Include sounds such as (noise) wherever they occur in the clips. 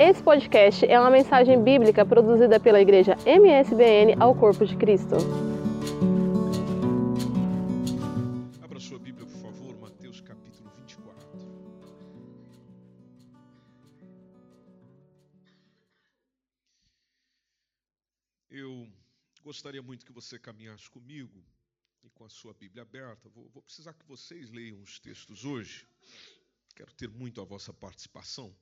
Esse podcast é uma mensagem bíblica produzida pela igreja MSBN ao Corpo de Cristo. Abra sua Bíblia, por favor, Mateus capítulo 24. Eu gostaria muito que você caminhasse comigo e com a sua Bíblia aberta. Vou, vou precisar que vocês leiam os textos hoje. Quero ter muito a vossa participação.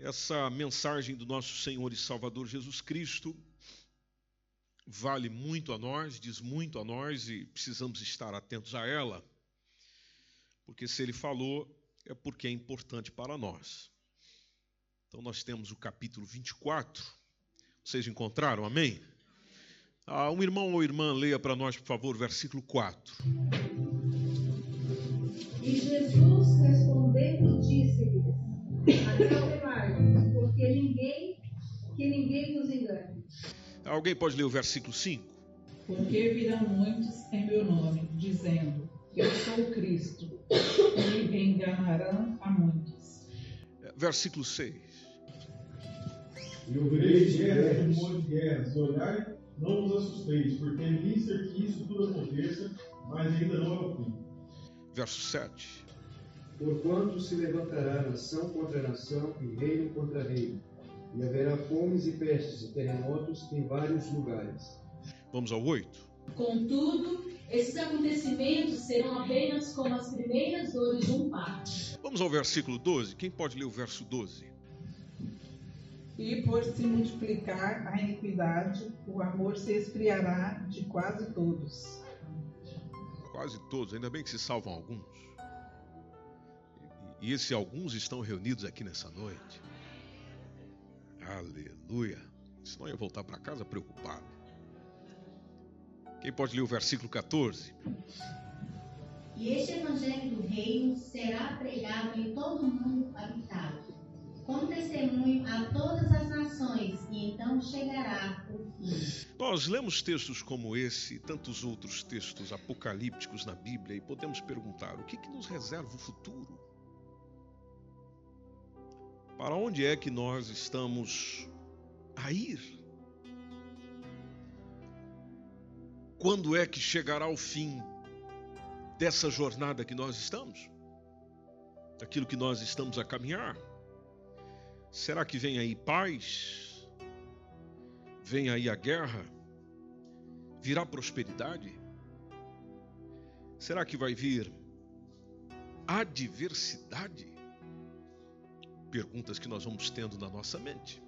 Essa mensagem do nosso Senhor e Salvador Jesus Cristo vale muito a nós, diz muito a nós e precisamos estar atentos a ela, porque se ele falou, é porque é importante para nós. Então, nós temos o capítulo 24. Vocês encontraram? Amém? Ah, um irmão ou irmã, leia para nós, por favor, versículo 4. E Jesus respondendo disse-lhes: Porque ninguém, que ninguém nos engane. Alguém pode ler o versículo 5? Porque virão muitos em meu nome, dizendo: Eu sou o Cristo, e enganarão a muitos. Versículo 6. E ouvireis guerras e rumores de guerras, e olhai, não vos assusteis, porque é mister que isso tudo aconteça, mas ainda não é o fim. Verso 7. Porquanto se levantará nação contra nação e reino contra reino, e haverá fomes e pestes e terremotos em vários lugares. Vamos ao 8. Contudo, esses acontecimentos serão apenas como as primeiras dores de um parto. Vamos ao versículo 12. Quem pode ler o verso 12? E por se multiplicar a iniquidade, o amor se esfriará de quase todos. Quase todos, ainda bem que se salvam alguns. E esses alguns estão reunidos aqui nessa noite. Aleluia. Senão eu ia voltar para casa preocupado. Quem pode ler o versículo 14? E este evangelho do reino será pregado em todo o mundo habitado, como testemunho a todas as nações, e então chegará o fim. Nós lemos textos como esse e tantos outros textos apocalípticos na Bíblia e podemos perguntar: o que, que nos reserva o futuro? Para onde é que nós estamos a ir? Quando é que chegará o fim dessa jornada que nós estamos? Daquilo que nós estamos a caminhar? Será que vem aí paz? Vem aí a guerra? Virá prosperidade? Será que vai vir adversidade? Perguntas que nós vamos tendo na nossa mente.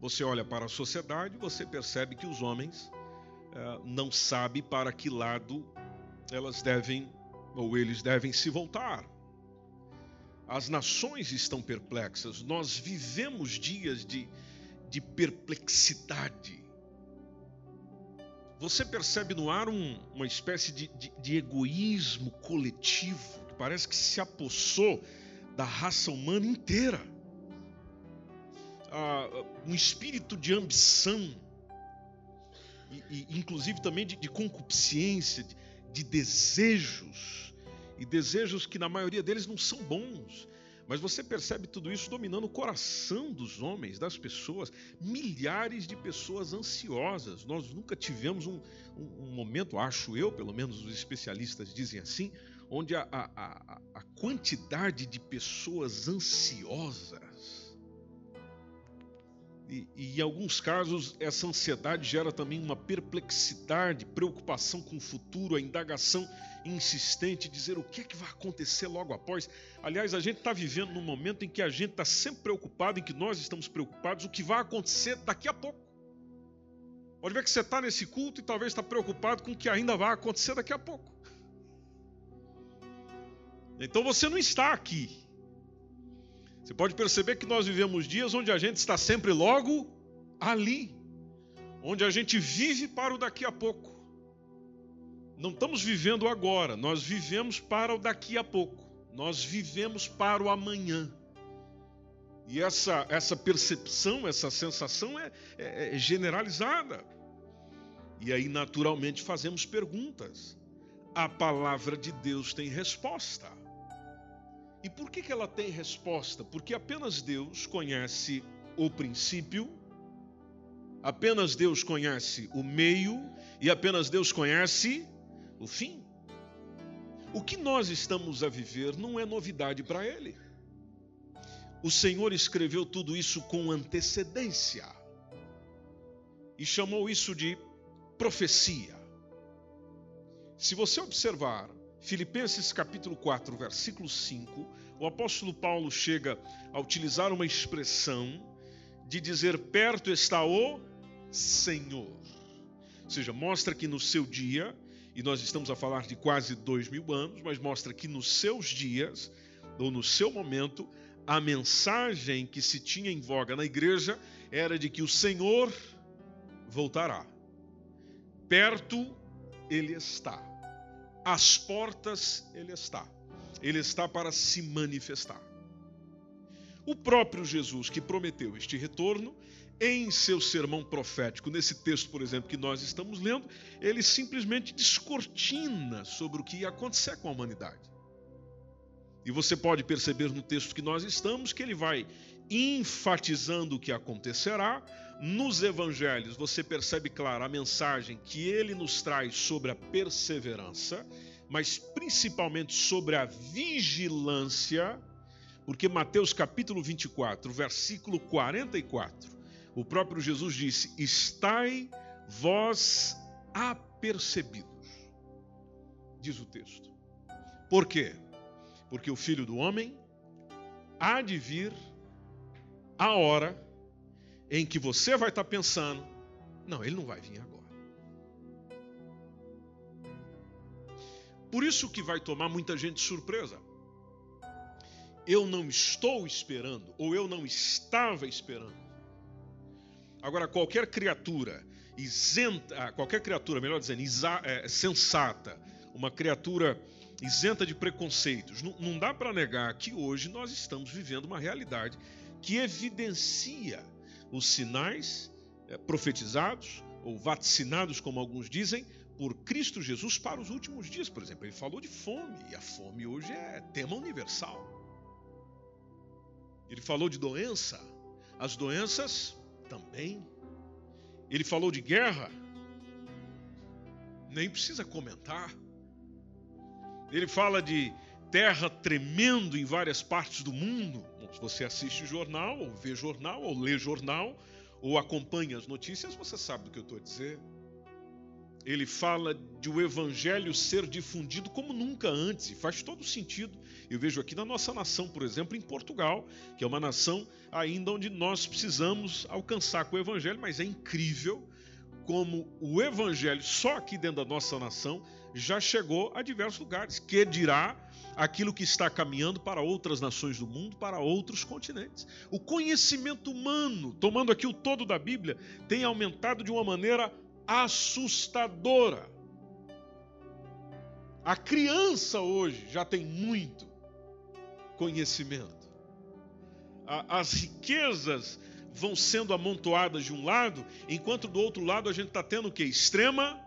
Você olha para a sociedade, você percebe que os homens eh, não sabem para que lado elas devem ou eles devem se voltar. As nações estão perplexas, nós vivemos dias de, de perplexidade. Você percebe no ar um, uma espécie de, de, de egoísmo coletivo que parece que se apossou da raça humana inteira. Ah, um espírito de ambição, e, inclusive também de, concupiscência, de, de desejos, e desejos que na maioria deles não são bons. Mas você percebe tudo isso dominando o coração dos homens, das pessoas, milhares de pessoas ansiosas. Nós nunca tivemos um, um, um momento, acho eu, pelo menos os especialistas dizem assim, onde a, a, a, a quantidade de pessoas ansiosas e, e, em alguns casos, essa ansiedade gera também uma perplexidade, preocupação com o futuro, a indagação insistente, dizer o que é que vai acontecer logo após. Aliás, a gente está vivendo num momento em que a gente está sempre preocupado, em que nós estamos preocupados, o que vai acontecer daqui a pouco. Pode ver que você está nesse culto e talvez está preocupado com o que ainda vai acontecer daqui a pouco. Então você não está aqui você pode perceber que nós vivemos dias onde a gente está sempre logo ali, onde a gente vive para o daqui a pouco. Não estamos vivendo agora, nós vivemos para o daqui a pouco, nós vivemos para o amanhã. E essa, essa percepção, essa sensação é, é, é generalizada. E aí, naturalmente, fazemos perguntas. A palavra de Deus tem resposta. E por que, que ela tem resposta? Porque apenas Deus conhece o princípio, apenas Deus conhece o meio e apenas Deus conhece o fim. O que nós estamos a viver não é novidade para Ele. O Senhor escreveu tudo isso com antecedência e chamou isso de profecia. Se você observar Filipenses capítulo 4, versículo 5, o apóstolo Paulo chega a utilizar uma expressão de dizer perto está o Senhor. Ou seja, mostra que no seu dia, e nós estamos a falar de quase dois mil anos, mas mostra que nos seus dias, ou no seu momento, a mensagem que se tinha em voga na igreja era de que o Senhor voltará. Perto ele está às portas ele está. Ele está para se manifestar. O próprio Jesus que prometeu este retorno, em seu sermão profético, nesse texto, por exemplo, que nós estamos lendo, ele simplesmente descortina sobre o que ia acontecer com a humanidade. E você pode perceber no texto que nós estamos que ele vai enfatizando o que acontecerá. Nos evangelhos, você percebe claro a mensagem que ele nos traz sobre a perseverança, mas principalmente sobre a vigilância, porque Mateus capítulo 24, versículo 44, o próprio Jesus disse: Estai vós apercebidos, diz o texto. Por quê? Porque o filho do homem há de vir a hora em que você vai estar pensando: não, ele não vai vir agora. Por isso que vai tomar muita gente de surpresa. Eu não estou esperando, ou eu não estava esperando. Agora, qualquer criatura isenta, ah, qualquer criatura, melhor dizendo, isa, é, sensata, uma criatura isenta de preconceitos, não, não dá para negar que hoje nós estamos vivendo uma realidade que evidencia os sinais é, profetizados ou vaticinados, como alguns dizem, por Cristo Jesus para os últimos dias. Por exemplo, ele falou de fome, e a fome hoje é tema universal. Ele falou de doença, as doenças também. Ele falou de guerra, nem precisa comentar. Ele fala de terra tremendo em várias partes do mundo. Se você assiste jornal, ou vê jornal, ou lê jornal, ou acompanha as notícias, você sabe do que eu estou a dizer. Ele fala de o evangelho ser difundido como nunca antes, e faz todo sentido. Eu vejo aqui na nossa nação, por exemplo, em Portugal, que é uma nação ainda onde nós precisamos alcançar com o evangelho, mas é incrível como o evangelho, só aqui dentro da nossa nação, já chegou a diversos lugares. Que dirá aquilo que está caminhando para outras nações do mundo, para outros continentes. O conhecimento humano, tomando aqui o todo da Bíblia, tem aumentado de uma maneira assustadora. A criança hoje já tem muito conhecimento. As riquezas vão sendo amontoadas de um lado, enquanto do outro lado a gente está tendo o que? Extrema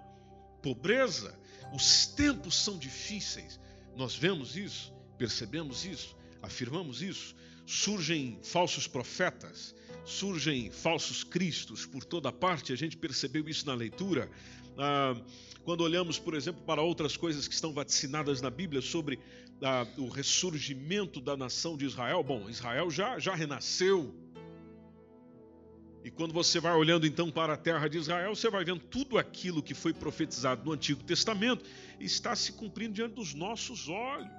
pobreza. Os tempos são difíceis. Nós vemos isso, percebemos isso, afirmamos isso. Surgem falsos profetas, surgem falsos cristos por toda parte, a gente percebeu isso na leitura. Ah, quando olhamos, por exemplo, para outras coisas que estão vaticinadas na Bíblia sobre ah, o ressurgimento da nação de Israel, bom, Israel já, já renasceu. E quando você vai olhando então para a terra de Israel, você vai vendo tudo aquilo que foi profetizado no Antigo Testamento está se cumprindo diante dos nossos olhos.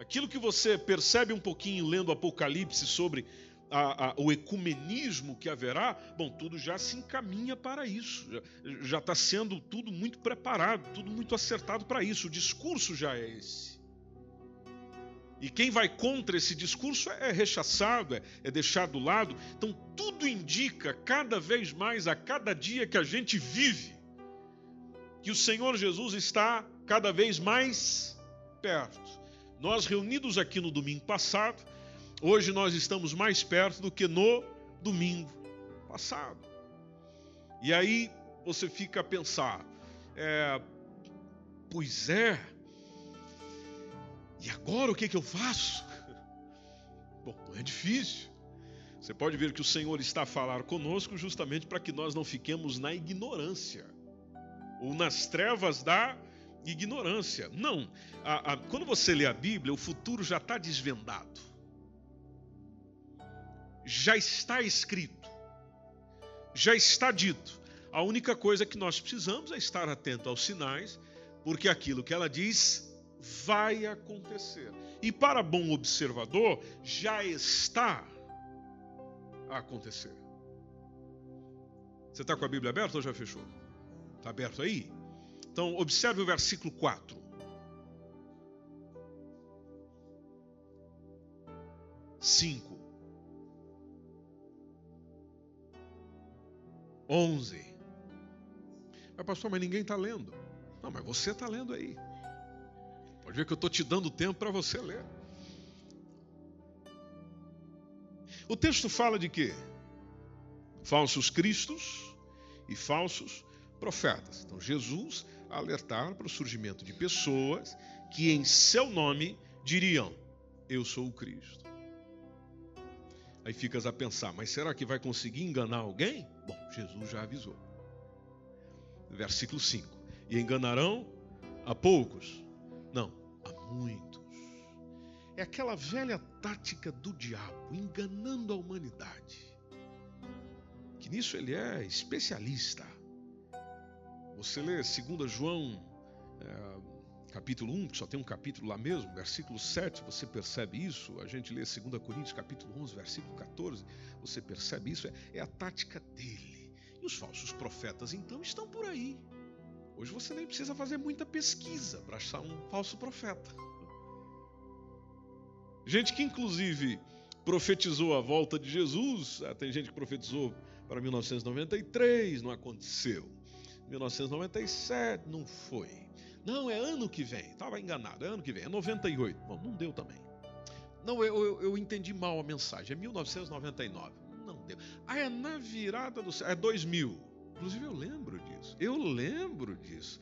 Aquilo que você percebe um pouquinho lendo Apocalipse sobre a, a, o ecumenismo que haverá, bom, tudo já se encaminha para isso, já está sendo tudo muito preparado, tudo muito acertado para isso, o discurso já é esse. E quem vai contra esse discurso é rechaçado, é, é deixado do lado. Então, tudo indica cada vez mais, a cada dia que a gente vive, que o Senhor Jesus está cada vez mais perto. Nós reunidos aqui no domingo passado, hoje nós estamos mais perto do que no domingo passado. E aí você fica a pensar, é, pois é, E agora o que, que eu faço? Bom, é difícil. Você pode ver que o Senhor está a falar conosco justamente para que nós não fiquemos na ignorância ou nas trevas da ignorância. Não. A, a, quando você lê a Bíblia, o futuro já está desvendado. Já está escrito. Já está dito. A única coisa que nós precisamos é estar atento aos sinais, porque aquilo que ela diz vai acontecer. E para bom observador, já está a acontecer. Você está com a Bíblia aberta ou já fechou? Está aberto aí? Então, observe o versículo 4. Cinco. Onze. Mas, pastor, mas ninguém está lendo. Não, mas você está lendo aí. Pode ver que eu estou te dando tempo para você ler. O texto fala de quê? Falsos cristos e falsos profetas. Então, Jesus alertar para o surgimento de pessoas que, em seu nome, diriam: Eu sou o Cristo. Aí ficas a pensar, mas será que vai conseguir enganar alguém? Bom, Jesus já avisou. Versículo 5: E enganarão a poucos? Não, a muitos. É aquela velha tática do diabo, enganando a humanidade. Que nisso ele é especialista. Você lê 2 João, é, capítulo 1, que só tem um capítulo lá mesmo, versículo 7, você percebe isso. A gente lê 2 Coríntios, capítulo 11, versículo 14, você percebe isso. É, é a tática dele. E os falsos profetas, então, estão por aí. Hoje você nem precisa fazer muita pesquisa para achar um falso profeta. Gente que, inclusive, profetizou a volta de Jesus. Ah, tem gente que profetizou para 1993, não aconteceu. 1997, não foi. Não, é ano que vem. Estava enganado, é ano que vem, é 98. Bom, não deu também. Não, eu, eu, eu entendi mal a mensagem. É 1999. Não deu. Ah, é na virada do É 2000. Inclusive, eu lembro disso. Eu lembro disso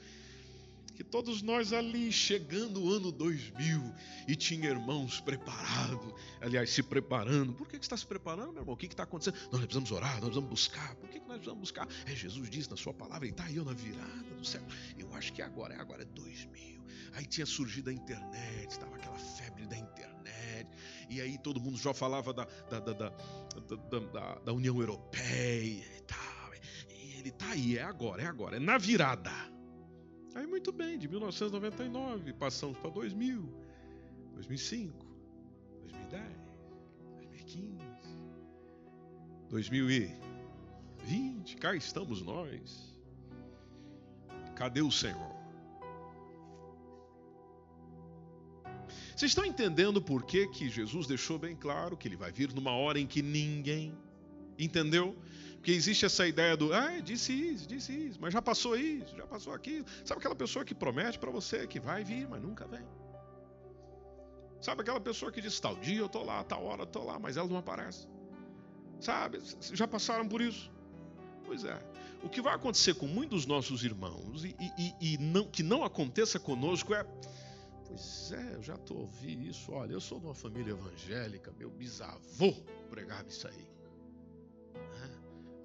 que todos nós ali chegando o ano 2000 e tinha irmãos preparados, aliás, se preparando. Por que, que está se preparando, meu irmão? O que está acontecendo? Nós precisamos orar, nós precisamos buscar. Por que, que nós precisamos buscar? É, Jesus disse na sua palavra, ele está aí na virada do céu. Eu acho que agora é agora é 2000. Aí tinha surgido a internet, estava aquela febre da internet, e aí todo mundo já falava da, da, da, da, da União Europeia e tal. Ele está aí, é agora, é agora, é na virada. Aí muito bem, de 1999 passamos para 2000, 2005, 2010, 2015, 2020, cá estamos nós. Cadê o Senhor? Vocês estão entendendo por que, que Jesus deixou bem claro que ele vai vir numa hora em que ninguém entendeu? Porque existe essa ideia do, ah, disse isso, disse isso, mas já passou isso, já passou aquilo. Sabe aquela pessoa que promete para você que vai vir, mas nunca vem? Sabe aquela pessoa que diz, tal dia eu tô lá, tal hora eu tô lá, mas ela não aparece? Sabe? Já passaram por isso? Pois é. O que vai acontecer com muitos dos nossos irmãos e, e, e não, que não aconteça conosco é. Pois é, eu já estou ouvindo isso. Olha, eu sou de uma família evangélica, meu bisavô pregava isso aí.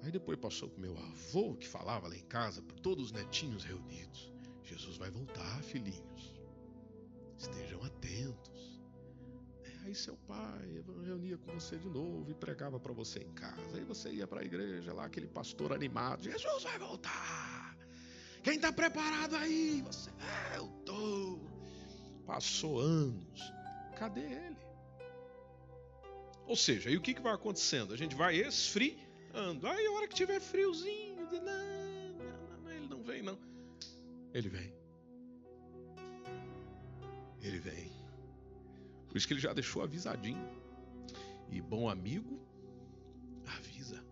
Aí depois passou para meu avô, que falava lá em casa, para todos os netinhos reunidos: Jesus vai voltar, filhinhos. Estejam atentos. É, aí seu pai reunia com você de novo e pregava para você em casa. Aí você ia para a igreja lá, aquele pastor animado: Jesus vai voltar. Quem está preparado aí? Você, é, eu tô. Passou anos. Cadê ele? Ou seja, aí o que, que vai acontecendo? A gente vai esfriando ando. Aí a hora que tiver friozinho, não, não, não, ele não vem não. Ele vem. Ele vem. Por isso que ele já deixou avisadinho. E bom amigo, avisa.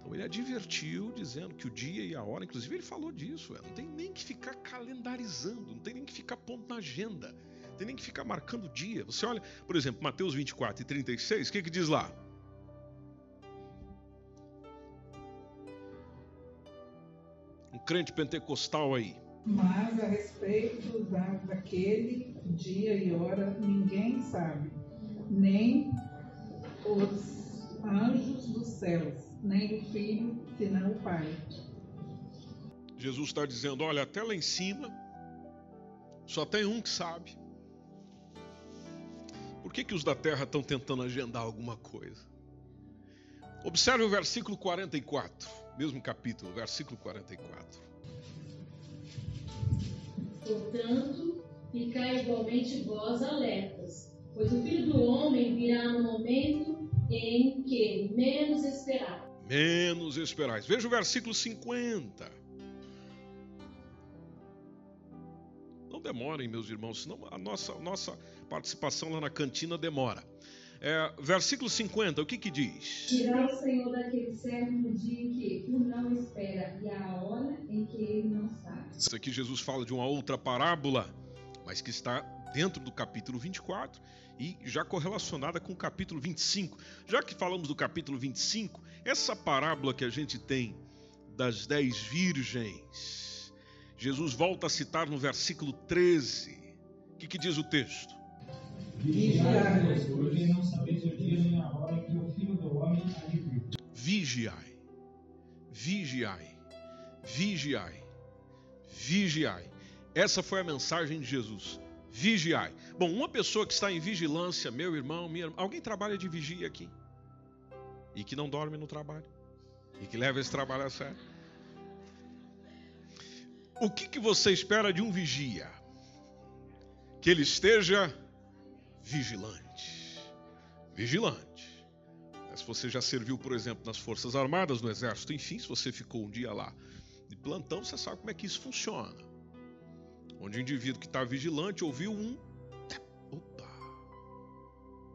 Então ele advertiu, dizendo que o dia e a hora, inclusive ele falou disso, não tem nem que ficar calendarizando, não tem nem que ficar pondo na agenda, não tem nem que ficar marcando o dia. Você olha, por exemplo, Mateus 24 e 36, o que, que diz lá? Crente pentecostal aí. Mas a respeito da, daquele dia e hora, ninguém sabe, nem os anjos dos céus, nem o filho, senão o Pai. Jesus está dizendo: olha, até lá em cima, só tem um que sabe. Por que, que os da terra estão tentando agendar alguma coisa? Observe o versículo 44, mesmo capítulo, versículo 44. Portanto, ficai igualmente vós alertas, pois o filho do homem virá no momento em que menos esperar. Menos esperais. Veja o versículo 50. Não demorem, meus irmãos, senão a nossa, nossa participação lá na cantina demora. É, versículo 50, o que que diz? Dirá o Senhor daquele servo no dia em que o não espera e a hora em que ele não sabe. Isso aqui Jesus fala de uma outra parábola, mas que está dentro do capítulo 24 e já correlacionada com o capítulo 25. Já que falamos do capítulo 25, essa parábola que a gente tem das dez virgens, Jesus volta a citar no versículo 13. O que, que diz o texto? Vigiai, porque não sabeis o dia nem a hora que o Filho do Homem há de vir. Vigiai, vigiai, vigiai, vigiai. Essa foi a mensagem de Jesus. Vigiai. Bom, uma pessoa que está em vigilância, meu irmão, minha irmã, alguém trabalha de vigia aqui? E que não dorme no trabalho? E que leva esse trabalho a sério? O que, que você espera de um vigia? Que ele esteja vigilante. Vigilante. Se você já serviu, por exemplo, nas Forças Armadas, no Exército, enfim, se você ficou um dia lá de plantão, você sabe como é que isso funciona. Onde o indivíduo que está vigilante ouviu um. Opa!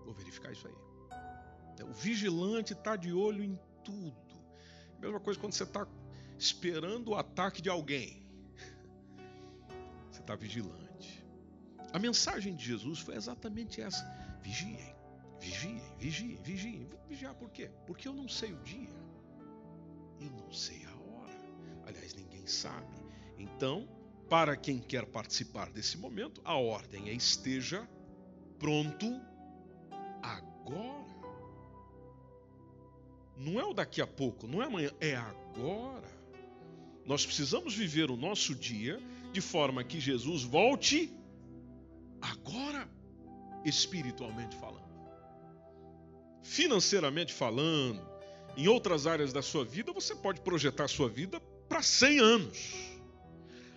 Vou verificar isso aí. O vigilante está de olho em tudo. Mesma coisa quando você está esperando o ataque de alguém. (laughs) Você está vigilante. A mensagem de Jesus foi exatamente essa: vigiem, vigiem, vigiem, vigiem. Vigiar por quê? Porque eu não sei o dia, eu não sei a hora. Aliás, ninguém sabe. Então, para quem quer participar desse momento, a ordem é esteja pronto agora. Não é o daqui a pouco, não é amanhã, é agora. Nós precisamos viver o nosso dia de forma que Jesus volte agora, espiritualmente falando. Financeiramente falando, em outras áreas da sua vida, você pode projetar a sua vida para 100 anos.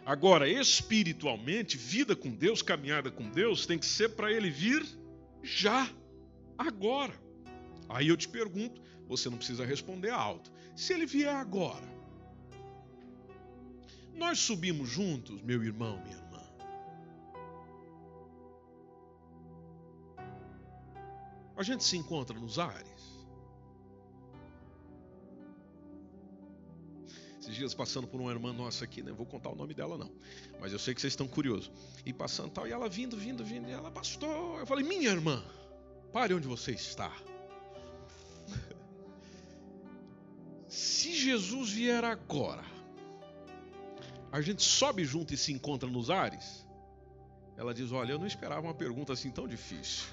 Agora, espiritualmente, vida com Deus, caminhada com Deus, tem que ser para ele vir já, agora. Aí eu te pergunto, você não precisa responder alto. Se ele vier agora, nós subimos juntos, meu irmão, minha irmã. A gente se encontra nos ares. Esses dias passando por uma irmã nossa aqui, né? Vou contar o nome dela não, mas eu sei que vocês estão curiosos. E passando tal, e ela vindo, vindo, vindo, e ela, pastor, eu falei, minha irmã, pare onde você está. (laughs) Se Jesus vier agora, a gente sobe junto e se encontra nos ares? Ela diz: Olha, eu não esperava uma pergunta assim tão difícil.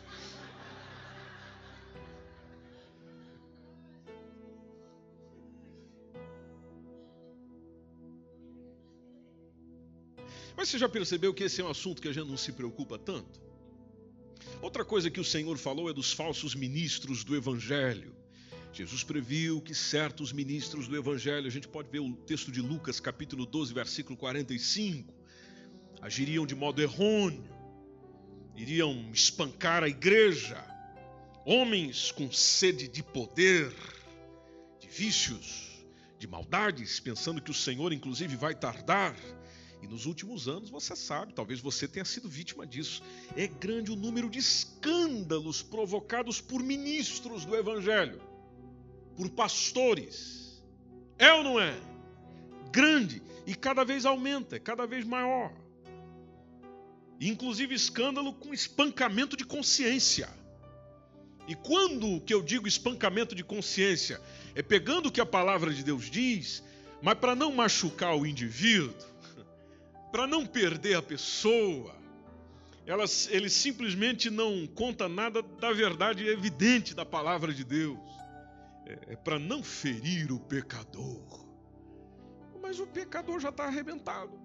Mas você já percebeu que esse é um assunto que a gente não se preocupa tanto? Outra coisa que o Senhor falou é dos falsos ministros do Evangelho. Jesus previu que certos ministros do Evangelho, a gente pode ver o texto de Lucas, capítulo 12, versículo 45, agiriam de modo errôneo, iriam espancar a igreja, homens com sede de poder, de vícios, de maldades, pensando que o Senhor, inclusive, vai tardar. Nos últimos anos, você sabe, talvez você tenha sido vítima disso. É grande o número de escândalos provocados por ministros do Evangelho por pastores. É ou não é? Grande e cada vez aumenta, é cada vez maior. Inclusive escândalo com espancamento de consciência. E quando que eu digo espancamento de consciência? É pegando o que a palavra de Deus diz, mas para não machucar o indivíduo, para não perder a pessoa, elas, ele simplesmente não conta nada da verdade evidente da palavra de Deus. É, é para não ferir o pecador. Mas o pecador já está arrebentado.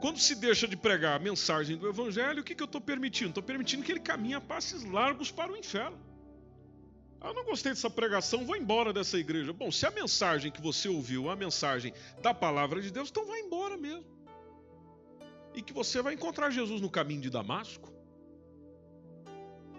Quando se deixa de pregar a mensagem do Evangelho, o que, que eu estou permitindo? Estou permitindo que ele caminhe a passos largos para o inferno. Ah, não gostei dessa pregação, vou embora dessa igreja. Bom, se a mensagem que você ouviu é a mensagem da palavra de Deus, então vai embora mesmo e que você vai encontrar Jesus no caminho de Damasco.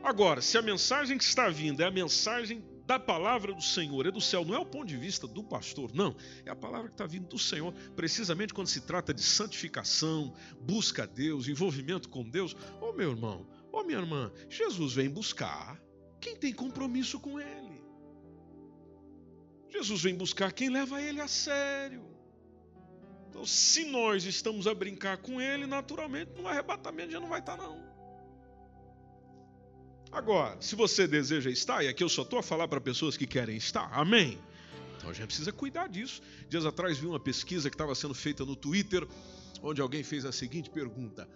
Agora, se a mensagem que está vindo é a mensagem da palavra do Senhor, é do céu, não é o ponto de vista do pastor, não, é a palavra que está vindo do Senhor, precisamente quando se trata de santificação, busca a Deus, envolvimento com Deus. Ô oh, meu irmão, ô oh, minha irmã, Jesus vem buscar quem tem compromisso com Ele. Jesus vem buscar quem leva Ele a sério. Então, se nós estamos a brincar com ele, naturalmente no arrebatamento já não vai estar, não. Agora, se você deseja estar, e aqui eu só estou a falar para pessoas que querem estar, amém? Então a gente precisa cuidar disso. Dias atrás vi uma pesquisa que estava sendo feita no Twitter, onde alguém fez a seguinte pergunta: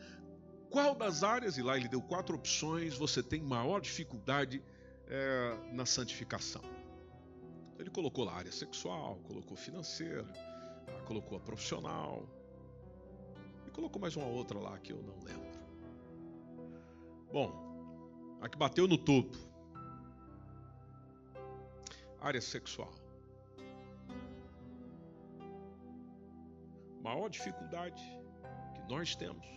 Qual das áreas, e lá ele deu quatro opções, você tem maior dificuldade é, na santificação? Ele colocou lá área sexual, colocou financeira, colocou a profissional. E colocou mais uma outra lá que eu não lembro. Bom, a que bateu no topo. Área sexual. Maior dificuldade que nós temos.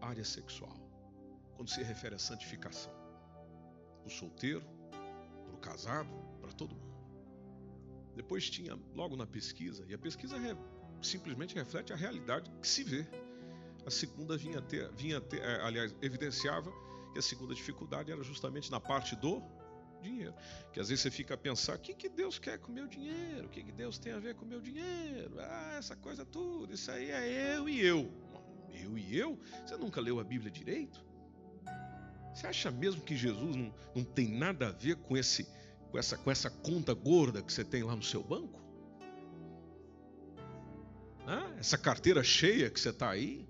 Área sexual. Quando se refere à santificação. O solteiro, para o casado, para todo mundo. Depois tinha, logo na pesquisa, e a pesquisa re, simplesmente reflete a realidade que se vê. A segunda vinha ter, vinha ter, é, aliás, evidenciava que a segunda dificuldade era justamente na parte do dinheiro. Que às vezes você fica a pensar: o que, que Deus quer com o meu dinheiro? O que, que Deus tem a ver com o meu dinheiro? Ah, essa coisa tudo, isso aí é eu e eu. Eu e eu? Você nunca leu a Bíblia direito? Você acha mesmo que Jesus não, não tem nada a ver com esse com essa, com essa conta gorda que você tem lá no seu banco? Ah, essa carteira cheia que você está aí?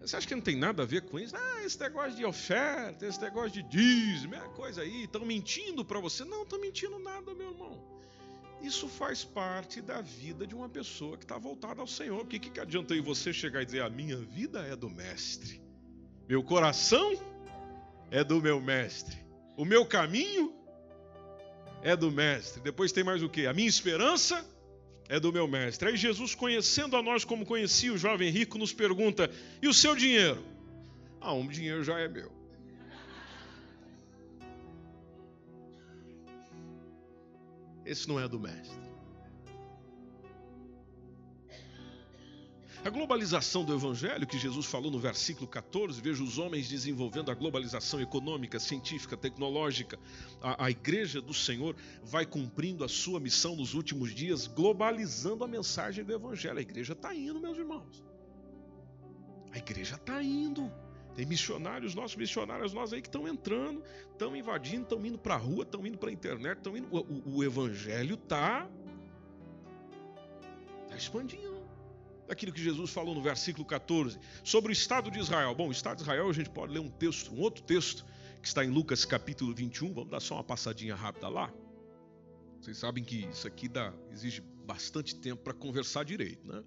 Você acha que não tem nada a ver com isso? Ah, esse negócio de oferta, esse negócio de dízimo, é coisa aí, estão mentindo para você. Não, estão mentindo nada, meu irmão. Isso faz parte da vida de uma pessoa que está voltada ao Senhor. O que, que adianta aí você chegar e dizer: a minha vida é do Mestre, meu coração é do meu Mestre, o meu caminho é do mestre. Depois tem mais o que? A minha esperança é do meu mestre. Aí Jesus, conhecendo a nós como conhecia o jovem rico, nos pergunta: e o seu dinheiro? Ah, um dinheiro já é meu. Esse não é do mestre. A globalização do Evangelho, que Jesus falou no versículo 14, veja os homens desenvolvendo a globalização econômica, científica, tecnológica. A, a, igreja do Senhor vai cumprindo a sua missão nos últimos dias, globalizando a mensagem do Evangelho. A igreja está indo, meus irmãos. A igreja está indo. Tem missionários, nossos missionários, nós aí que estão entrando, estão invadindo, estão indo para a rua, estão indo para a internet, estão indo. O, o, o Evangelho está tá expandindo daquilo que Jesus falou no versículo 14 sobre o estado de Israel. Bom, o estado de Israel a gente pode ler um texto, um outro texto que está em Lucas capítulo 21. Vamos dar só uma passadinha rápida lá. Vocês sabem que isso aqui dá, exige bastante tempo para conversar direito, né?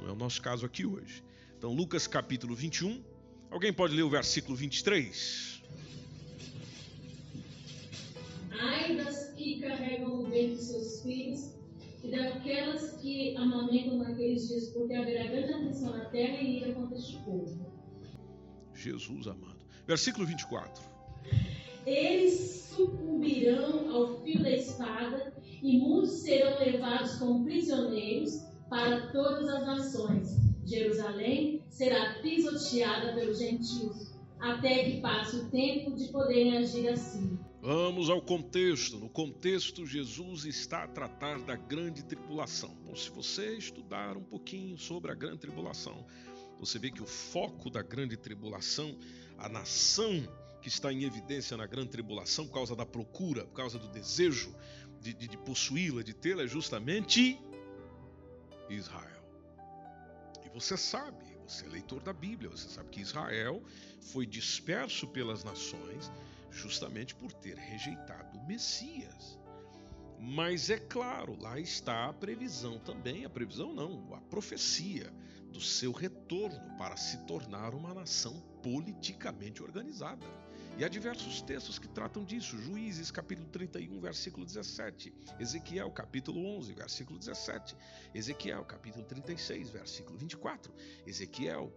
Não é o nosso caso aqui hoje. Então, Lucas capítulo 21. Alguém pode ler o versículo 23? Ai que carregam o de seus filhos e daquelas que amamentam naqueles dias, porque haverá grande atenção na terra e ira contra este povo. Jesus amado. Versículo 24. Eles sucumbirão ao fio da espada, e muitos serão levados como prisioneiros para todas as nações. Jerusalém será pisoteada pelos gentios, até que passe o tempo de poderem agir assim. Vamos ao contexto. No contexto, Jesus está a tratar da grande tribulação. Bom, se você estudar um pouquinho sobre a grande tribulação, você vê que o foco da grande tribulação, a nação que está em evidência na grande tribulação por causa da procura, por causa do desejo de, de, de possuí-la, de tê-la, é justamente Israel. E você sabe, você é leitor da Bíblia, você sabe que Israel foi disperso pelas nações justamente por ter rejeitado o Messias. Mas é claro, lá está a previsão também, a previsão não, a profecia do seu retorno para se tornar uma nação politicamente organizada. E há diversos textos que tratam disso. Juízes, capítulo 31, versículo 17. Ezequiel, capítulo 11, versículo 17. Ezequiel, capítulo 36, versículo 24. Ezequiel,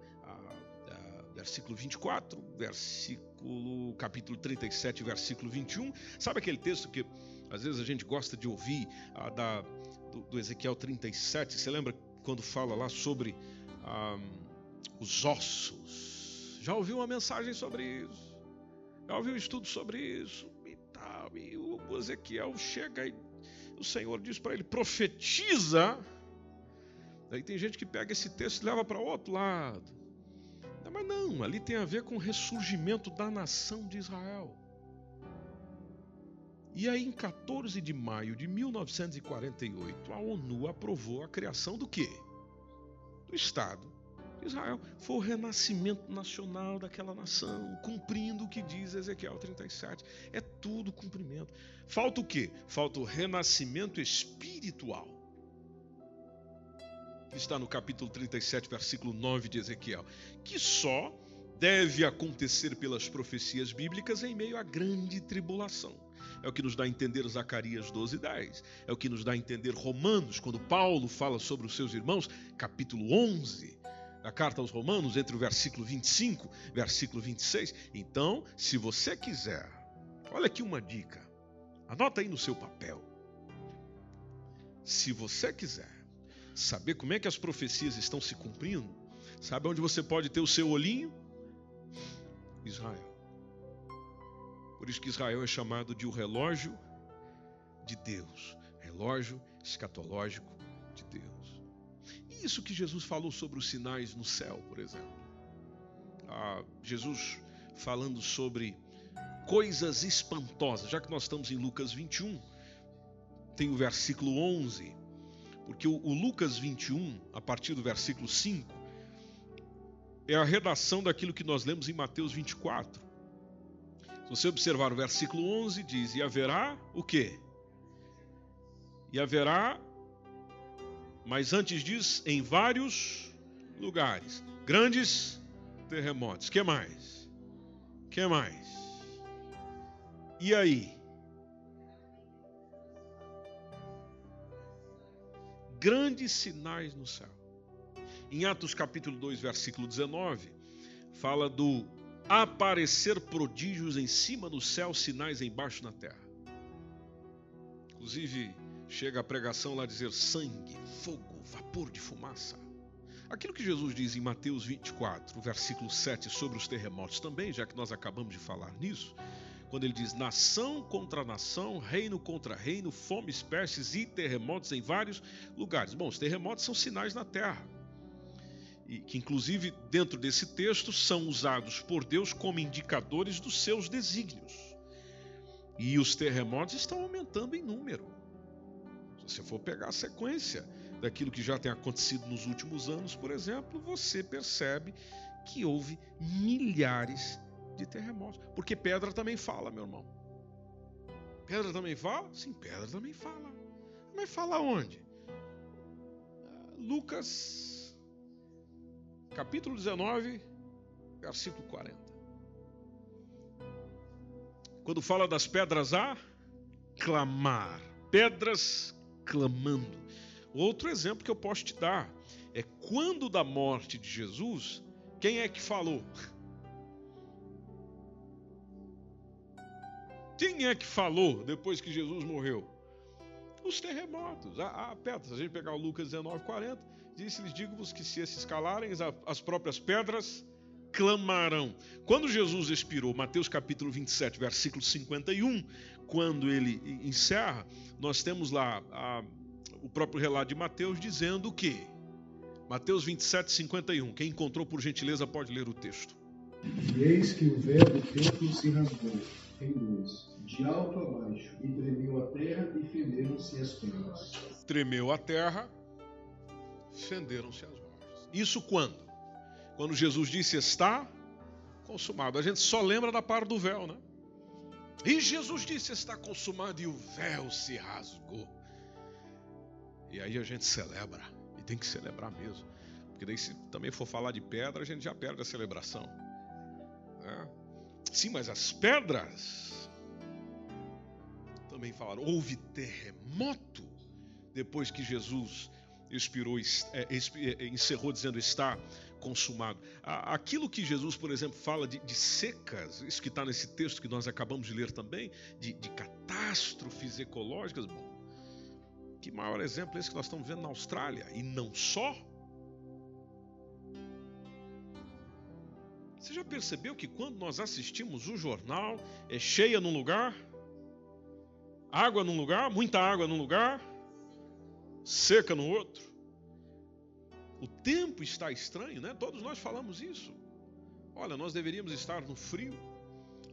versículo 24, versículo, capítulo 37, versículo 21. Sabe aquele texto que às vezes a gente gosta de ouvir ah, da, do, do, Ezequiel 37? Você lembra quando fala lá sobre ah, os ossos? Já ouviu uma mensagem sobre isso? Já ouvi um estudo sobre isso e tal. E o Ezequiel chega e o Senhor diz para ele: profetiza. Daí tem gente que pega esse texto e leva para outro lado. Não, mas não, ali tem a ver com o ressurgimento da nação de Israel. E aí, em 14 de maio de 1948, a ONU aprovou a criação do quê? Do Estado Israel foi o renascimento nacional daquela nação, cumprindo o que diz Ezequiel 37. É tudo cumprimento. Falta o quê? Falta o renascimento espiritual. Que está no capítulo 37, versículo 9 de Ezequiel, que só deve acontecer pelas profecias bíblicas em meio à grande tribulação. É o que nos dá a entender Zacarias 12, 10. É o que nos dá a entender Romanos, quando Paulo fala sobre os seus irmãos, capítulo 11 a carta aos Romanos, entre o versículo 25 e versículo 26. Então, se você quiser, olha aqui uma dica, anota aí no seu papel. Se você quiser saber como é que as profecias estão se cumprindo, sabe onde você pode ter o seu olhinho? Israel. Por isso que Israel é chamado de o relógio de Deus, relógio escatológico de Deus isso que Jesus falou sobre os sinais no céu, por exemplo. Ah, Jesus falando sobre coisas espantosas, já que nós estamos em Lucas 21, tem o versículo 11, porque o, o Lucas 21, a partir do versículo 5, é a redação daquilo que nós lemos em Mateus 24. Se você observar o versículo 11, diz: E haverá o quê? E haverá mas antes disso, em vários lugares. Grandes terremotos. que mais? que mais? E aí? Grandes sinais no céu. Em Atos capítulo 2, versículo 19, fala do aparecer prodígios em cima do céu, sinais embaixo na terra. Inclusive, chega a pregação lá dizer sangue, fogo, vapor de fumaça. Aquilo que Jesus diz em Mateus 24, versículo 7, sobre os terremotos também, já que nós acabamos de falar nisso, quando ele diz nação contra nação, reino contra reino, fome, pestes e terremotos em vários lugares. Bom, os terremotos são sinais na terra. E que, inclusive, dentro desse texto, são usados por Deus como indicadores dos seus desígnios. E os terremotos estão aumentando em número. Se você for pegar a sequência daquilo que já tem acontecido nos últimos anos, por exemplo, você percebe que houve milhares de terremotos. Porque pedra também fala, meu irmão. Pedra também fala? Sim, pedra também fala. Mas fala onde? Lucas, capítulo 19, versículo 40. Quando fala das pedras a clamar, pedras clamando. Outro exemplo que eu posso te dar é quando da morte de Jesus, quem é que falou? Quem é que falou depois que Jesus morreu? Os terremotos. A, a pedra, se a gente pegar o Lucas 19, 40, disse-lhes: Digo-vos que se esses calarem, as próprias pedras clamarão. Quando Jesus expirou, Mateus capítulo 27, versículo 51, quando ele encerra, nós temos lá a, o próprio relato de Mateus dizendo o quê? Mateus 27, 51. Quem encontrou, por gentileza, pode ler o texto. Eis que o véu do templo se rasgou em dois, de alto a baixo, e tremeu a terra e fenderam-se as pedras. Tremeu a terra Fenderam-se as vozes. Isso quando? Quando Jesus disse está consumado. A gente só lembra da parte do véu, né? E Jesus disse está consumado e o véu se rasgou. E aí a gente celebra. E tem que celebrar mesmo. Porque daí se também for falar de pedra, a gente já perde a celebração. É. Sim, mas as pedras também falaram. Houve terremoto depois que Jesus expirou, é, é, encerrou dizendo está consumado. Aquilo que Jesus, por exemplo, fala de, de secas, isso que está nesse texto que nós acabamos de ler também, de, de catástrofes ecológicas, bom, que maior exemplo é esse que nós estamos vendo na Austrália, e não só. Você já percebeu que quando nós assistimos o jornal, é cheia num lugar, água num lugar, muita água num lugar, seca no outro? O tempo está estranho, né? Todos nós falamos isso. Olha, nós deveríamos estar no frio.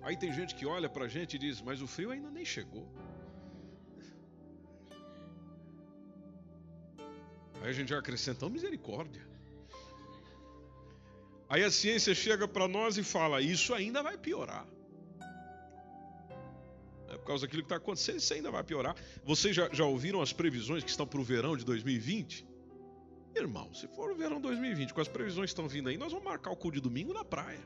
Aí tem gente que olha para a gente e diz: Mas o frio ainda nem chegou. Aí a gente já acrescenta: misericórdia. Aí a ciência chega para nós e fala: Isso ainda vai piorar. É por causa daquilo que está acontecendo, isso ainda vai piorar. Vocês já, já ouviram as previsões que estão para o verão de 2020? Irmão, se for o verão 2020, com as previsões que estão vindo aí, nós vamos marcar o cu de domingo na praia.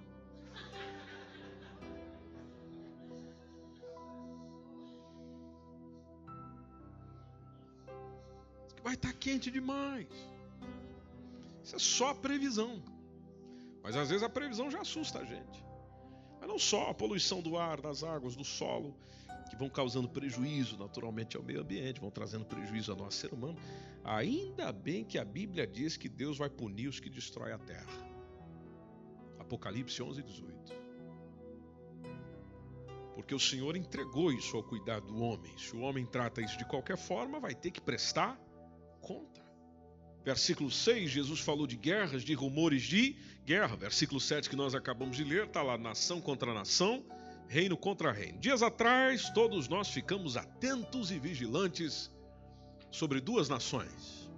Vai estar tá quente demais. Isso é só previsão. Mas às vezes a previsão já assusta a gente. Mas não só a poluição do ar, das águas, do solo, que vão causando prejuízo naturalmente ao meio ambiente, vão trazendo prejuízo ao nosso ser humano. Ainda bem que a Bíblia diz que Deus vai punir os que destroem a terra. Apocalipse 11, 18. Porque o Senhor entregou isso ao cuidado do homem. Se o homem trata isso de qualquer forma, vai ter que prestar conta. Versículo 6, Jesus falou de guerras, de rumores de guerra. Versículo 7 que nós acabamos de ler, está lá nação contra nação reino contra reino. Dias atrás, todos nós ficamos atentos e vigilantes sobre duas nações.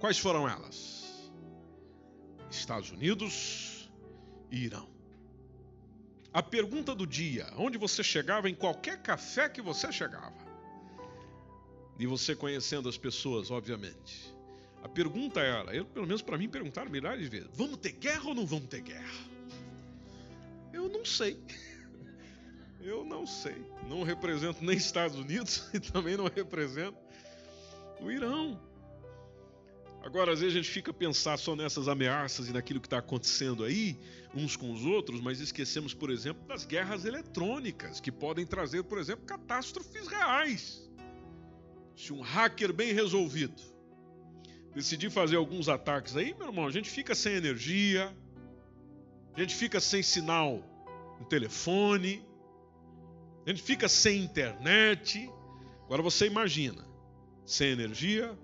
Quais foram elas? Estados Unidos e Irão. A pergunta do dia, onde você chegava, em qualquer café que você chegava, e você conhecendo as pessoas, obviamente. A pergunta era, eu, pelo menos para mim perguntaram milhares de vezes: vamos ter guerra ou não vamos ter guerra? Eu não sei. (laughs) Eu não sei. Não represento nem Estados Unidos (laughs) e também não represento o Irão. Agora, às vezes a gente fica a pensar só nessas ameaças e naquilo que está acontecendo aí, uns com os outros, mas esquecemos, por exemplo, das guerras eletrônicas, que podem trazer, por exemplo, catástrofes reais. Se um hacker bem resolvido decidir fazer alguns ataques aí, meu irmão, a gente fica sem energia, a gente fica sem sinal no telefone, a gente fica sem internet. Agora você imagina, sem energia,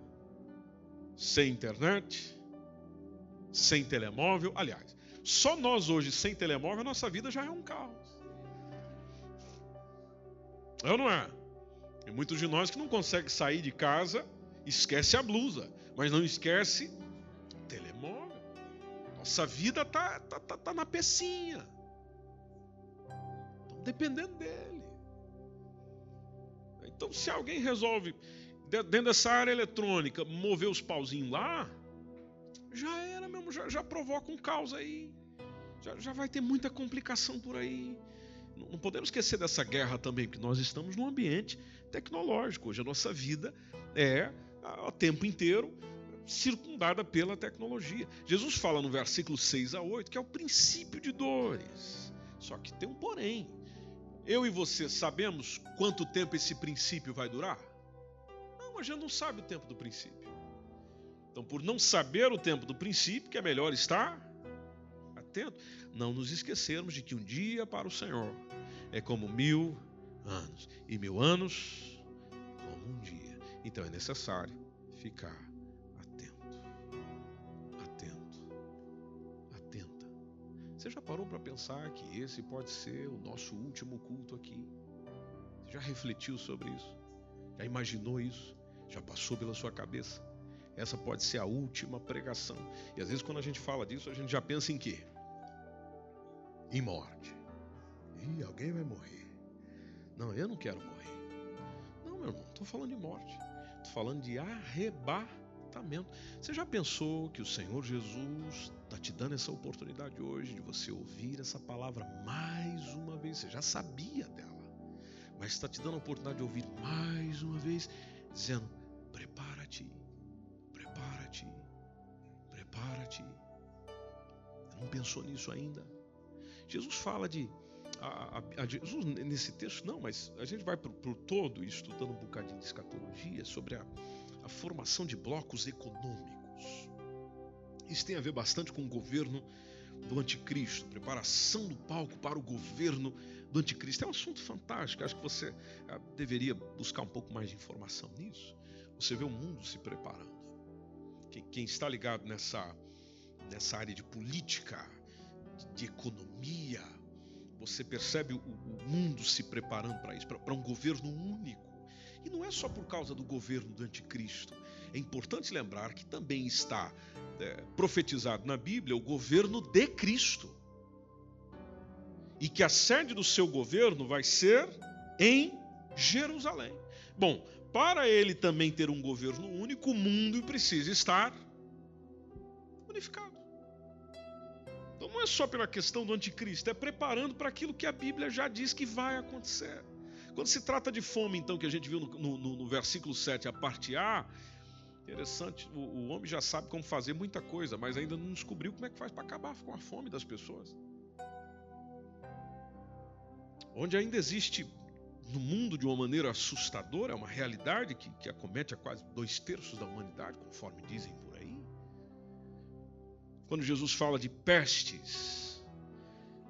sem internet, sem telemóvel. Aliás, só nós hoje sem telemóvel, nossa vida já é um caos. É ou não é? Tem muitos de nós que não conseguem sair de casa, esquece a blusa, mas não esquece telemóvel. Nossa vida tá, tá, tá, tá na pecinha. Estamos dependendo dele. Então, se alguém resolve, dentro dessa área eletrônica, mover os pauzinhos lá, já era mesmo, já, já provoca um caos aí. Já, já vai ter muita complicação por aí. Não podemos esquecer dessa guerra também, porque nós estamos num ambiente tecnológico. Hoje a nossa vida é o tempo inteiro circundada pela tecnologia. Jesus fala no versículo 6 a 8 que é o princípio de dores. Só que tem um porém. Eu e você sabemos quanto tempo esse princípio vai durar? Não, a gente não sabe o tempo do princípio. Então, por não saber o tempo do princípio, que é melhor estar atento, não nos esquecermos de que um dia para o Senhor é como mil anos, e mil anos como um dia. Então é necessário ficar Você já parou para pensar que esse pode ser o nosso último culto aqui? Você já refletiu sobre isso? Já imaginou isso? Já passou pela sua cabeça? essa pode ser a última pregação. E às vezes quando a gente fala disso, a gente já pensa em quê? Em morte. Ih, alguém vai morrer. Não, eu não quero morrer. Não, meu irmão, estou falando de morte. Estou falando de Você já pensou que o Senhor Jesus está te dando essa oportunidade hoje de você ouvir essa palavra mais uma vez? Você já sabia dela, mas está te dando a oportunidade de ouvir mais uma vez, dizendo: prepara-te, prepara-te, prepara-te. Não pensou nisso ainda? Jesus fala de a, a, a Jesus nesse texto, não, mas a gente vai para o todo estudando um bocadinho de escatologia sobre a, a formação de blocos econômicos. Isso tem a ver bastante com o governo do anticristo, preparação do palco para o governo do anticristo. É um assunto fantástico, acho que você ah, deveria buscar um pouco mais de informação nisso. Você vê o mundo se preparando. Quem, está ligado nessa, nessa área de política, de economia, você percebe o mundo se preparando para isso, para um governo único. E não é só por causa do governo do anticristo. É importante lembrar que também está é, profetizado na Bíblia o governo de Cristo. E que a sede do seu governo vai ser em Jerusalém. Bom, para ele também ter um governo único, o mundo precisa estar unificado. Então não é só pela questão do anticristo, é preparando para aquilo que a Bíblia já diz que vai acontecer. Quando se trata de fome, então, que a gente viu no, no, no versículo 7, a parte A, interessante, o, o, homem já sabe como fazer muita coisa, mas ainda não descobriu como é que faz para acabar com a fome das pessoas. Onde ainda existe no mundo de uma maneira assustadora, é uma realidade que, que acomete a quase dois terços da humanidade, conforme dizem por quando Jesus fala de pestes,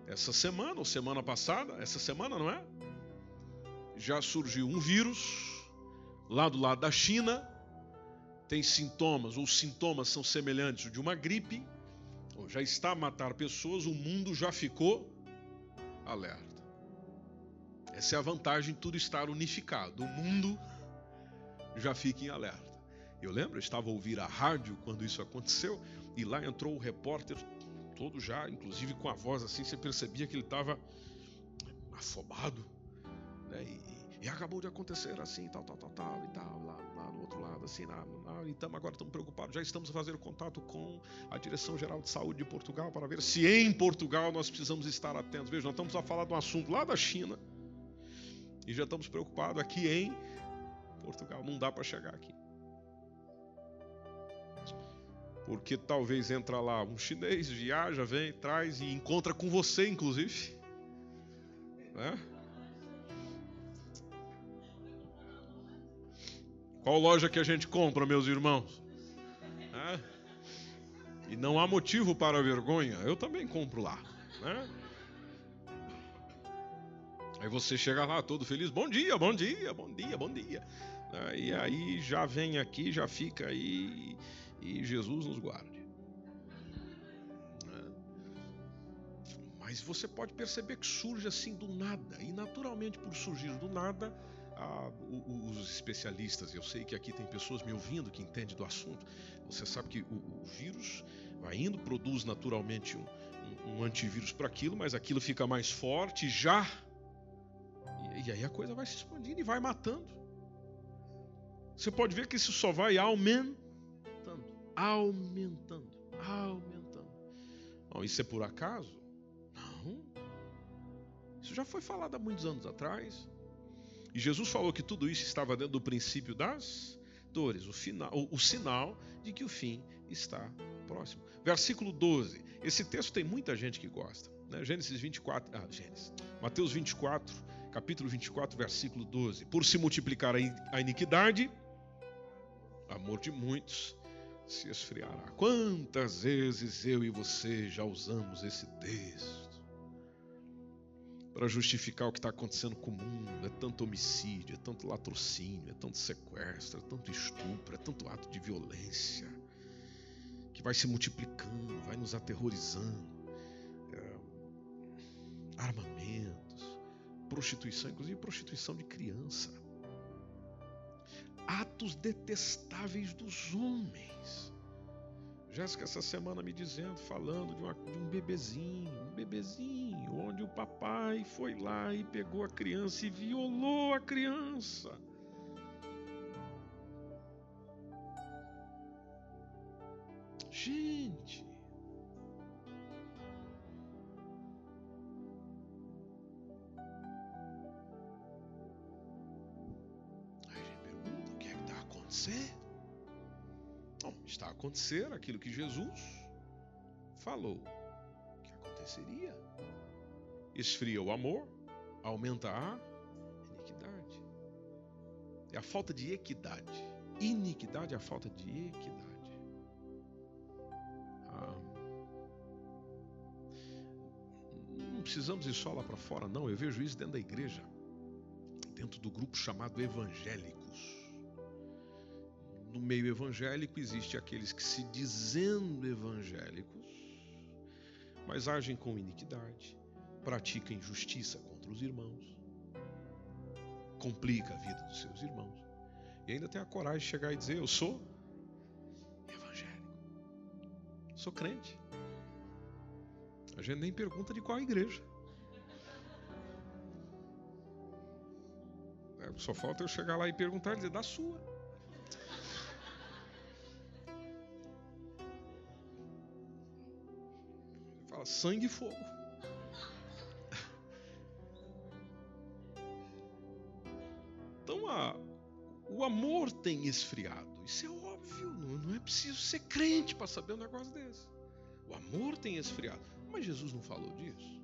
essa semana ou semana passada, essa semana não é? Já surgiu um vírus lá do lado da China, tem sintomas, ou sintomas são semelhantes de uma gripe, ou já está a matar pessoas, o mundo já ficou alerta. Essa é a vantagem de tudo estar unificado. O mundo já fica em alerta. Eu lembro, eu estava a ouvir a rádio quando isso aconteceu, e lá entrou o repórter, todo já, inclusive com a voz assim, você percebia que ele estava afobado. Né? E, e, acabou de acontecer assim, tal, tal, tal, tal, e tal, lá, lá do outro lado, assim, lá, lá, então agora estamos preocupados, já estamos fazendo contato com a Direção Geral de Saúde de Portugal para ver se em Portugal nós precisamos estar atentos. Veja, nós estamos a falar de um assunto lá da China e já estamos preocupados aqui em Portugal, não dá para chegar aqui. Porque talvez entra lá um chinês, viaja, vem, traz e encontra com você, inclusive. Né? Qual loja que a gente compra, meus irmãos? E não há motivo para vergonha. Eu também compro lá. Né? Aí você chega lá todo feliz, bom dia, bom dia, bom dia, bom dia. E aí já vem aqui, já fica aí e Jesus nos guarde. É. Mas você pode perceber que surge assim do nada, e naturalmente por surgir do nada, os especialistas, eu sei que aqui tem pessoas me ouvindo que entendem do assunto, você sabe que o, o vírus vai indo, produz naturalmente um, um, um antivírus para aquilo, mas aquilo fica mais forte já, e, e aí a coisa vai se expandindo e vai matando. Você pode ver que isso só vai aumentando aumentando, aumentando. Isso é por acaso? Não. Isso já foi falado há muitos anos atrás. E Jesus falou que tudo isso estava dentro do princípio das dores, o, final, o, sinal de que o fim está próximo. Versículo 12. Esse texto tem muita gente que gosta. Né? Gênesis 24, ah, Gênesis, Mateus 24, capítulo 24, versículo 12. Por se multiplicar a iniquidade, amor de muitos se esfriará. Quantas vezes eu e você já usamos esse texto para justificar o que está acontecendo com o mundo? É tanto homicídio, é tanto latrocínio, é tanto sequestro, é tanto estupro, é tanto ato de violência que vai se multiplicando, vai nos aterrorizando. É, armamentos, prostituição, inclusive prostituição de criança atos detestáveis dos homens. Jéssica, essa semana me dizendo, falando de, uma, de um bebezinho, um bebezinho, onde o papai foi lá e pegou a criança e violou a criança. Gente, acontecer? Bom, está a acontecer aquilo que Jesus falou que aconteceria. Esfria o amor, aumenta a iniquidade. É a falta de equidade. Iniquidade é a falta de equidade. Ah, não precisamos ir só lá para fora, não. Eu vejo isso dentro da igreja, dentro do grupo chamado evangélicos no meio evangélico existe aqueles que se dizendo evangélicos, mas agem com iniquidade, praticam injustiça contra os irmãos, complica a vida dos seus irmãos. E ainda tem a coragem de chegar e dizer: Eu sou evangélico, sou crente. A gente nem pergunta de qual igreja. É, só falta eu chegar lá e perguntar e dizer: Da sua. Sangue e fogo. Então a, o amor tem esfriado. Isso é óbvio, não, não é preciso ser crente para saber um negócio desse. O amor tem esfriado. Mas Jesus não falou disso.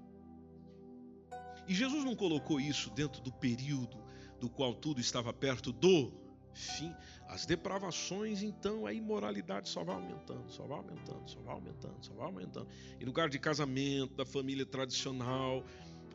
E Jesus não colocou isso dentro do período do qual tudo estava perto do fim, as depravações, então a imoralidade só vai aumentando, só vai aumentando, só vai aumentando, só vai aumentando. Em lugar de casamento, da família tradicional,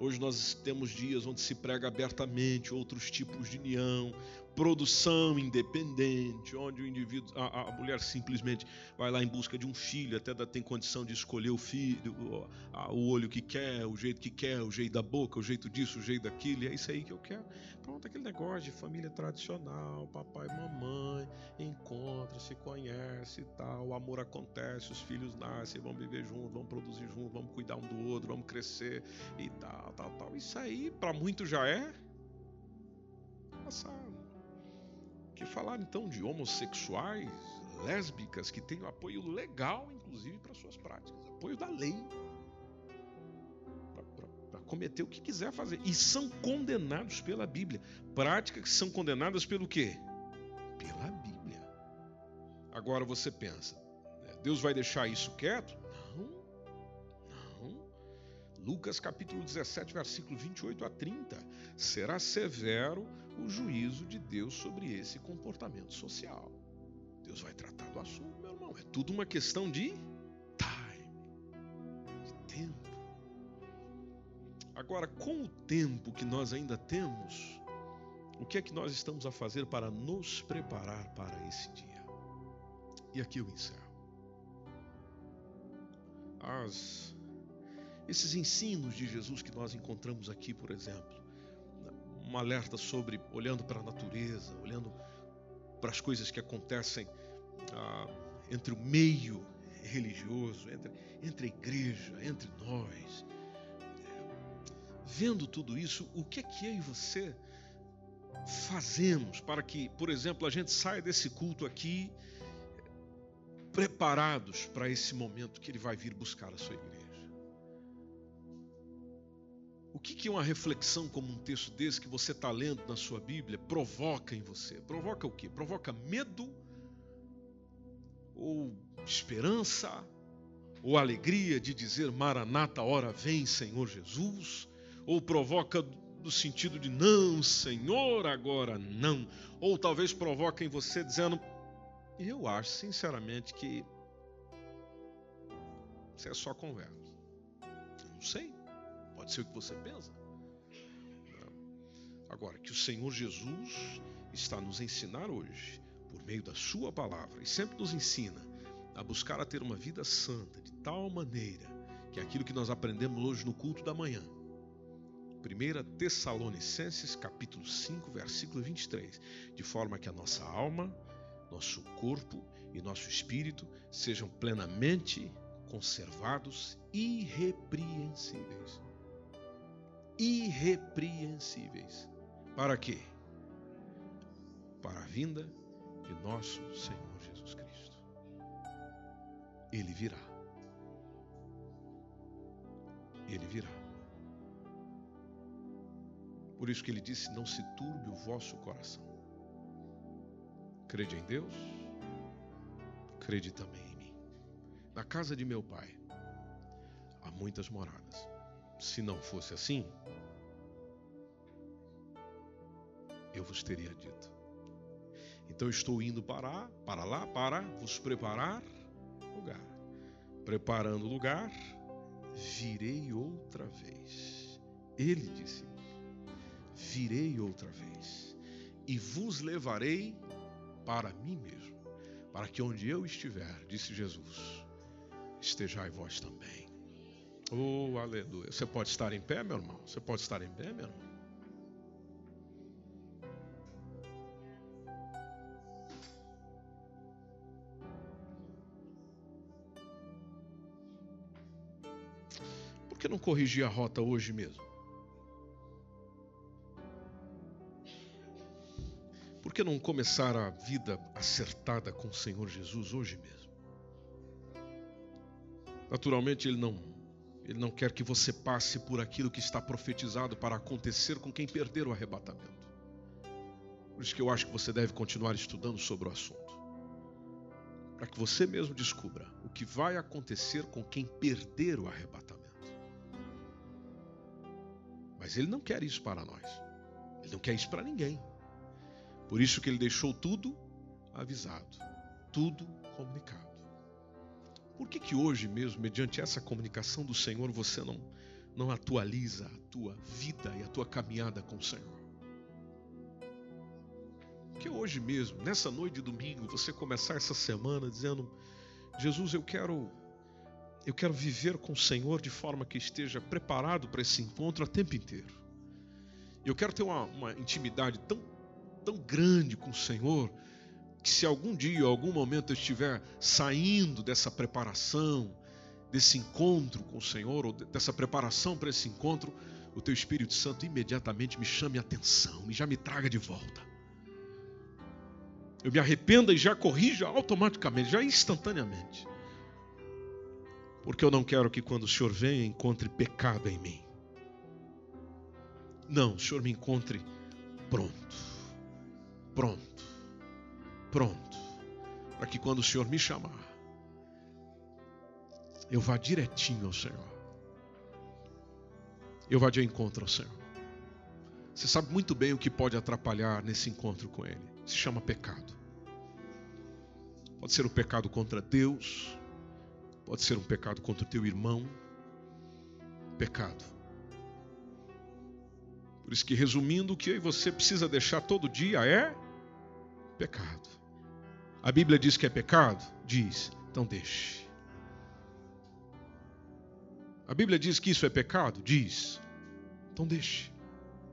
Hoje nós temos dias onde se prega abertamente outros tipos de união, produção independente, onde o indivíduo, a, a, mulher simplesmente vai lá em busca de um filho, até tem condição de escolher o filho, o, o olho que quer, o jeito que quer, o jeito da boca, o jeito disso, o jeito daquilo, é isso aí que eu quero. Pronto, aquele negócio de família tradicional, papai e mamãe, encontra, se conhece e tal, o amor acontece, os filhos nascem, vão viver juntos, vão produzir juntos, vamos cuidar um do outro, vamos crescer e tal, tal, tal. Isso aí, para muitos já é passado. Que falar então de homossexuais, lésbicas que têm apoio legal, inclusive, para suas práticas, apoio da lei para cometer o que quiser fazer. E são condenados pela Bíblia. Práticas que são condenadas pelo quê? Pela Bíblia. Agora você pensa, né, Deus vai deixar isso quieto? Não, não. Lucas capítulo 17, versículo 28 a 30. Será severo o juízo de Deus sobre esse comportamento social. Deus vai tratar do assunto, meu irmão. É tudo uma questão de time, de tempo. Agora, com o tempo que nós ainda temos, o que é que nós estamos a fazer para nos preparar para esse dia? E aqui eu encerro. As, esses ensinos de Jesus que nós encontramos aqui, por exemplo, um alerta sobre olhando para a natureza, olhando para as coisas que acontecem ah, entre o meio religioso, entre, entre a igreja, entre nós. Vendo tudo isso, o que é que eu e você fazemos para que, por exemplo, a gente saia desse culto aqui preparados para esse momento que ele vai vir buscar a sua igreja? O que, que uma reflexão como um texto desse que você está lendo na sua Bíblia provoca em você? Provoca o quê? Provoca medo? Ou esperança? Ou alegria de dizer Maranata, hora vem, Senhor Jesus? Ou provoca no sentido de não, Senhor, agora não? Ou talvez provoca em você dizendo, eu acho sinceramente que isso é só conversa. Não sei. Pode ser o que você pensa. Agora, que o Senhor Jesus está nos ensinar hoje, por meio da Sua palavra, e sempre nos ensina a buscar a ter uma vida santa, de tal maneira que aquilo que nós aprendemos hoje no culto da manhã 1 Tessalonicenses capítulo 5, versículo 23, de forma que a nossa alma, nosso corpo e nosso espírito sejam plenamente conservados irrepreensíveis. Irrepreensíveis. Para quê? Para a vinda de nosso Senhor Jesus Cristo. Ele virá. Ele virá. Por isso que ele disse: Não se turbe o vosso coração. Crede em Deus, crede também em mim. Na casa de meu pai há muitas moradas. Se não fosse assim, eu vos teria dito. Então estou indo para, para lá para vos preparar lugar. Preparando lugar, virei outra vez. Ele disse: Virei outra vez e vos levarei para mim mesmo, para que onde eu estiver, disse Jesus, estejai vós também. Oh, aleluia. Você pode estar em pé, meu irmão? Você pode estar em pé, meu irmão? Por que não corrigir a rota hoje mesmo? Por que não começar a vida acertada com o Senhor Jesus hoje mesmo? Naturalmente, Ele não, Ele não quer que você passe por aquilo que está profetizado para acontecer com quem perder o arrebatamento. Por isso que eu acho que você deve continuar estudando sobre o assunto. Para que você mesmo descubra o que vai acontecer com quem perder o arrebatamento. Mas Ele não quer isso para nós. Ele não quer isso para ninguém. Por isso que ele deixou tudo avisado, tudo comunicado. Por que que hoje mesmo, mediante essa comunicação do Senhor, você não não atualiza a tua vida e a tua caminhada com o Senhor? Que hoje mesmo, nessa noite de domingo, você começar essa semana dizendo: Jesus, eu quero eu quero viver com o Senhor de forma que esteja preparado para esse encontro a tempo inteiro. Eu quero ter uma, uma intimidade tão tão grande com o Senhor que se algum dia, algum momento eu estiver saindo dessa preparação, desse encontro com o Senhor, ou dessa preparação para esse encontro, o teu Espírito Santo imediatamente me chame a atenção, e já me traga de volta. Eu me arrependa e já corrija automaticamente, já instantaneamente. Porque eu não quero que quando o Senhor venha encontre pecado em mim. Não, o Senhor me encontre pronto pronto, pronto, para que quando o Senhor me chamar, eu vá direitinho ao Senhor. Eu vá de encontro ao Senhor. Você sabe muito bem o que pode atrapalhar nesse encontro com Ele. Se chama pecado. Pode ser um pecado contra Deus, pode ser um pecado contra o teu irmão. Pecado. Por isso que, resumindo, o que você precisa deixar todo dia é pecado. A Bíblia diz que é pecado? Diz. Então deixe. A Bíblia diz que isso é pecado? Diz. Então deixe.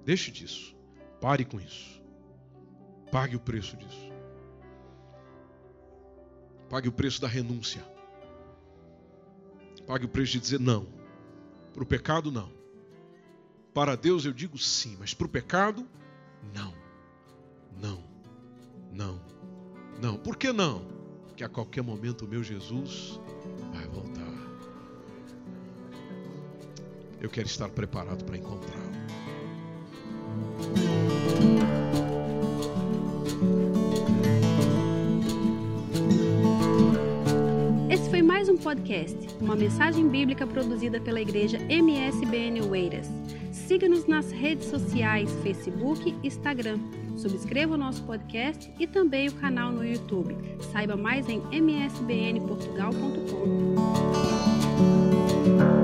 Deixe disso. Pare com isso. Pague o preço disso. Pague o preço da renúncia. Pague o preço de dizer não. Para o pecado, não. Para Deus eu digo sim, mas para o pecado, não. Não. Não, não. Por que não? Porque a qualquer momento o meu Jesus vai voltar. Eu quero estar preparado para encontrá-lo. Esse foi mais um podcast, uma mensagem bíblica produzida pela igreja MSBN Oeiras. Siga-nos nas redes sociais, Facebook e Instagram. Subscreva o nosso podcast e também o canal no YouTube. Saiba mais em msbnportugal.com.